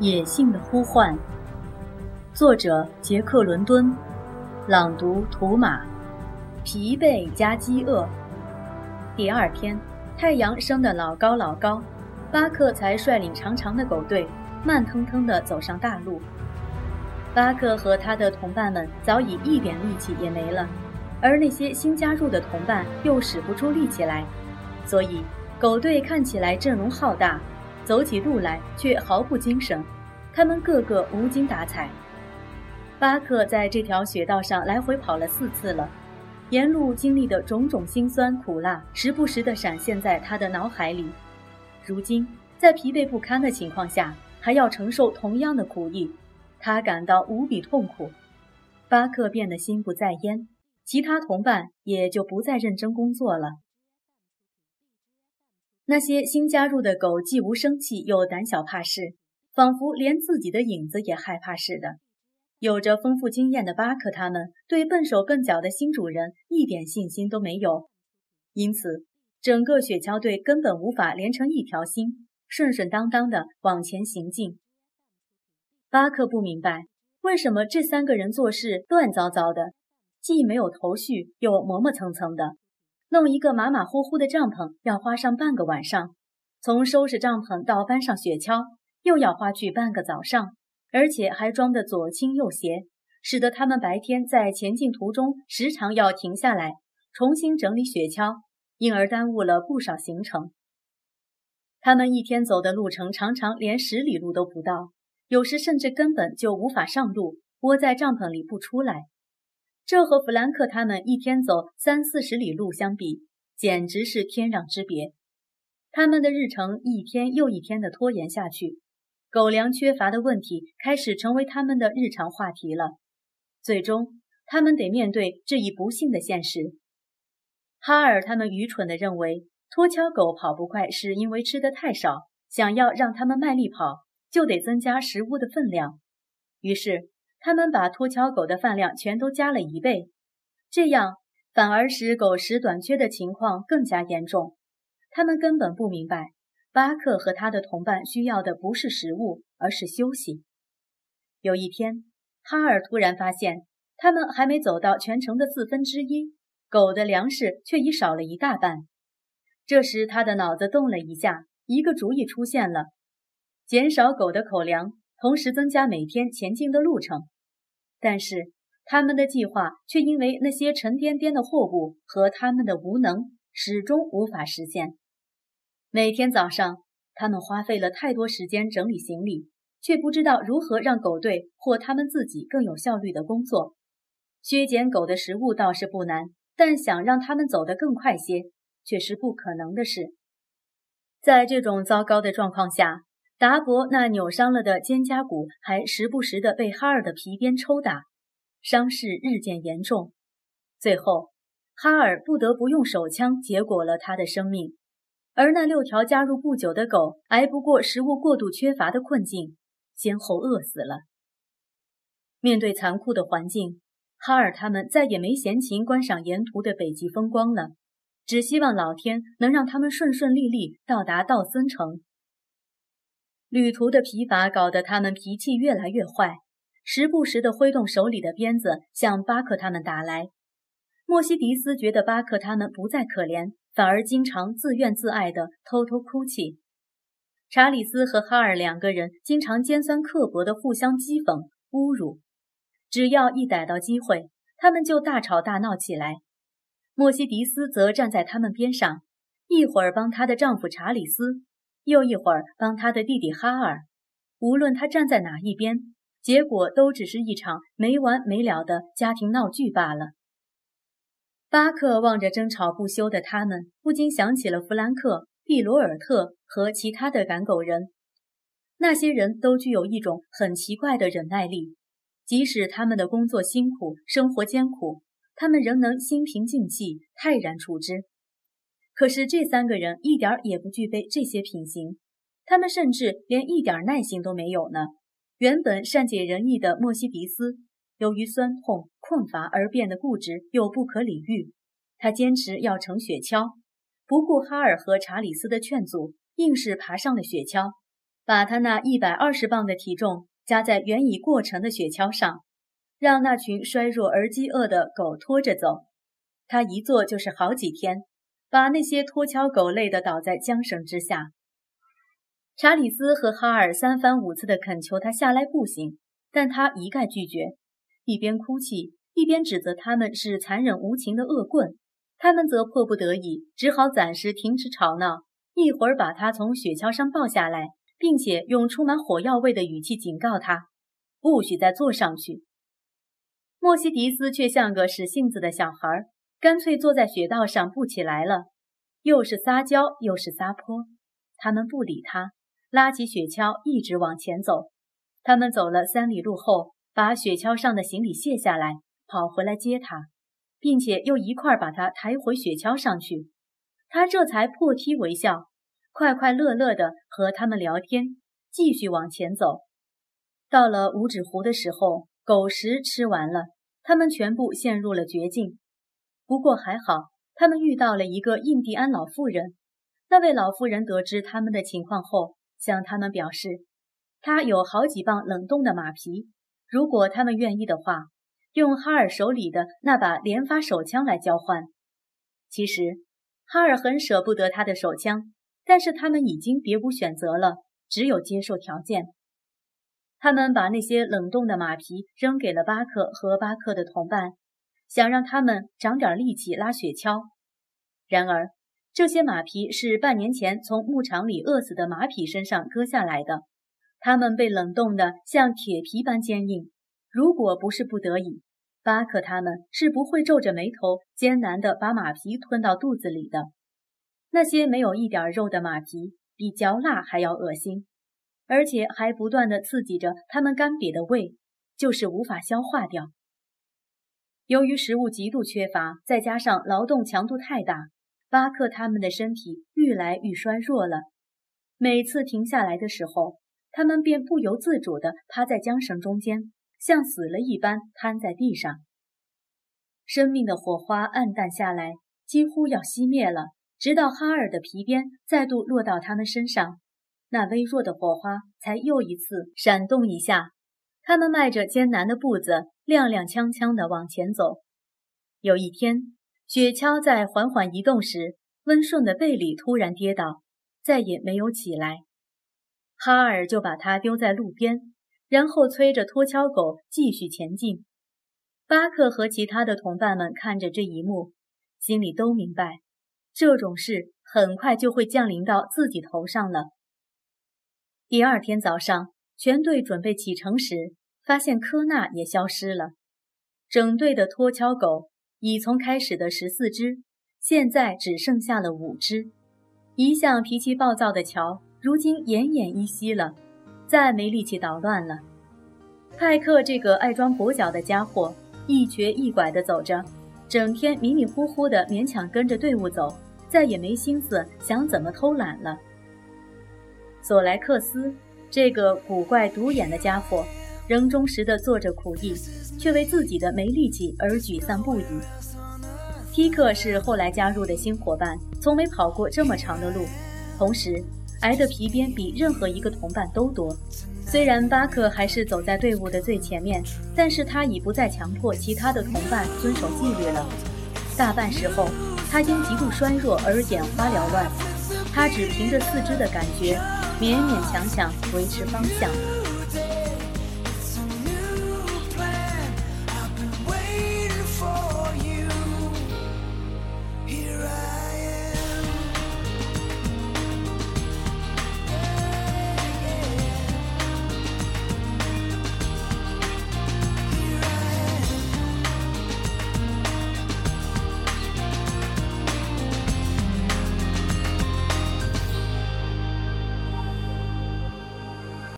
野性的呼唤，作者杰克·伦敦，朗读图马。疲惫加饥饿。第二天，太阳升得老高老高，巴克才率领长长的狗队，慢腾腾地走上大路。巴克和他的同伴们早已一点力气也没了，而那些新加入的同伴又使不出力气来，所以狗队看起来阵容浩大。走起路来却毫不精神，他们个个无精打采。巴克在这条雪道上来回跑了四次了，沿路经历的种种辛酸苦辣，时不时地闪现在他的脑海里。如今在疲惫不堪的情况下，还要承受同样的苦役，他感到无比痛苦。巴克变得心不在焉，其他同伴也就不再认真工作了。那些新加入的狗既无生气又胆小怕事，仿佛连自己的影子也害怕似的。有着丰富经验的巴克他们对笨手笨脚的新主人一点信心都没有，因此整个雪橇队根本无法连成一条心，顺顺当当的往前行进。巴克不明白为什么这三个人做事乱糟糟的，既没有头绪，又磨磨蹭蹭的。弄一个马马虎虎的帐篷要花上半个晚上，从收拾帐篷到搬上雪橇又要花去半个早上，而且还装得左倾右斜，使得他们白天在前进途中时常要停下来重新整理雪橇，因而耽误了不少行程。他们一天走的路程常常连十里路都不到，有时甚至根本就无法上路，窝在帐篷里不出来。这和弗兰克他们一天走三四十里路相比，简直是天壤之别。他们的日程一天又一天的拖延下去，狗粮缺乏的问题开始成为他们的日常话题了。最终，他们得面对这一不幸的现实。哈尔他们愚蠢地认为，拖橇狗跑不快是因为吃的太少，想要让他们卖力跑，就得增加食物的分量。于是。他们把拖橇狗的饭量全都加了一倍，这样反而使狗食短缺的情况更加严重。他们根本不明白，巴克和他的同伴需要的不是食物，而是休息。有一天，哈尔突然发现，他们还没走到全程的四分之一，狗的粮食却已少了一大半。这时，他的脑子动了一下，一个主意出现了：减少狗的口粮。同时增加每天前进的路程，但是他们的计划却因为那些沉甸甸的货物和他们的无能，始终无法实现。每天早上，他们花费了太多时间整理行李，却不知道如何让狗队或他们自己更有效率的工作。削减狗的食物倒是不难，但想让他们走得更快些，却是不可能的事。在这种糟糕的状况下。达伯那扭伤了的肩胛骨还时不时地被哈尔的皮鞭抽打，伤势日渐严重。最后，哈尔不得不用手枪结果了他的生命。而那六条加入不久的狗挨不过食物过度缺乏的困境，先后饿死了。面对残酷的环境，哈尔他们再也没闲情观赏沿途的北极风光了，只希望老天能让他们顺顺利利到达道森城。旅途的疲乏搞得他们脾气越来越坏，时不时地挥动手里的鞭子向巴克他们打来。莫西迪斯觉得巴克他们不再可怜，反而经常自怨自艾地偷偷哭泣。查理斯和哈尔两个人经常尖酸刻薄地互相讥讽、侮辱，只要一逮到机会，他们就大吵大闹起来。莫西迪斯则站在他们边上，一会儿帮她的丈夫查理斯。又一会儿帮他的弟弟哈尔，无论他站在哪一边，结果都只是一场没完没了的家庭闹剧罢了。巴克望着争吵不休的他们，不禁想起了弗兰克、毕罗尔特和其他的赶狗人。那些人都具有一种很奇怪的忍耐力，即使他们的工作辛苦、生活艰苦，他们仍能心平静气、泰然处之。可是这三个人一点也不具备这些品行，他们甚至连一点耐心都没有呢。原本善解人意的莫西迪斯，由于酸痛困乏而变得固执又不可理喻。他坚持要乘雪橇，不顾哈尔和查理斯的劝阻，硬是爬上了雪橇，把他那一百二十磅的体重加在原已过程的雪橇上，让那群衰弱而饥饿的狗拖着走。他一坐就是好几天，把那些拖橇狗累得倒在缰绳之下。查理斯和哈尔三番五次地恳求他下来步行，但他一概拒绝，一边哭泣，一边指责他们是残忍无情的恶棍。他们则迫不得已，只好暂时停止吵闹，一会儿把他从雪橇上抱下来，并且用充满火药味的语气警告他，不许再坐上去。莫西迪斯却像个使性子的小孩，干脆坐在雪道上不起来了，又是撒娇又是撒泼。他们不理他。拉起雪橇，一直往前走。他们走了三里路后，把雪橇上的行李卸下来，跑回来接他，并且又一块把他抬回雪橇上去。他这才破涕为笑，快快乐乐地和他们聊天，继续往前走。到了五指湖的时候，狗食吃完了，他们全部陷入了绝境。不过还好，他们遇到了一个印第安老妇人。那位老妇人得知他们的情况后，向他们表示，他有好几磅冷冻的马皮，如果他们愿意的话，用哈尔手里的那把连发手枪来交换。其实，哈尔很舍不得他的手枪，但是他们已经别无选择了，只有接受条件。他们把那些冷冻的马皮扔给了巴克和巴克的同伴，想让他们长点力气拉雪橇。然而，这些马皮是半年前从牧场里饿死的马匹身上割下来的，它们被冷冻得像铁皮般坚硬。如果不是不得已，巴克他们是不会皱着眉头艰难地把马皮吞到肚子里的。那些没有一点肉的马皮比嚼蜡还要恶心，而且还不断地刺激着他们干瘪的胃，就是无法消化掉。由于食物极度缺乏，再加上劳动强度太大。巴克他们的身体愈来愈衰弱了，每次停下来的时候，他们便不由自主地趴在缰绳中间，像死了一般瘫在地上。生命的火花暗淡下来，几乎要熄灭了。直到哈尔的皮鞭再度落到他们身上，那微弱的火花才又一次闪动一下。他们迈着艰难的步子，踉踉跄跄地往前走。有一天。雪橇在缓缓移动时，温顺的贝里突然跌倒，再也没有起来。哈尔就把它丢在路边，然后催着拖橇狗继续前进。巴克和其他的同伴们看着这一幕，心里都明白，这种事很快就会降临到自己头上了。第二天早上，全队准备启程时，发现科纳也消失了，整队的脱橇狗。已从开始的十四只，现在只剩下了五只。一向脾气暴躁的乔，如今奄奄一息了，再没力气捣乱了。派克这个爱装跛脚的家伙，一瘸一拐地走着，整天迷迷糊糊地勉强跟着队伍走，再也没心思想怎么偷懒了。索莱克斯这个古怪独眼的家伙。仍忠实地做着苦役，却为自己的没力气而沮丧不已。提克是后来加入的新伙伴，从没跑过这么长的路，同时挨的皮鞭比任何一个同伴都多。虽然巴克还是走在队伍的最前面，但是他已不再强迫其他的同伴遵守纪律了。大半时候，他因极度衰弱而眼花缭乱，他只凭着四肢的感觉，勉勉强强维持方向。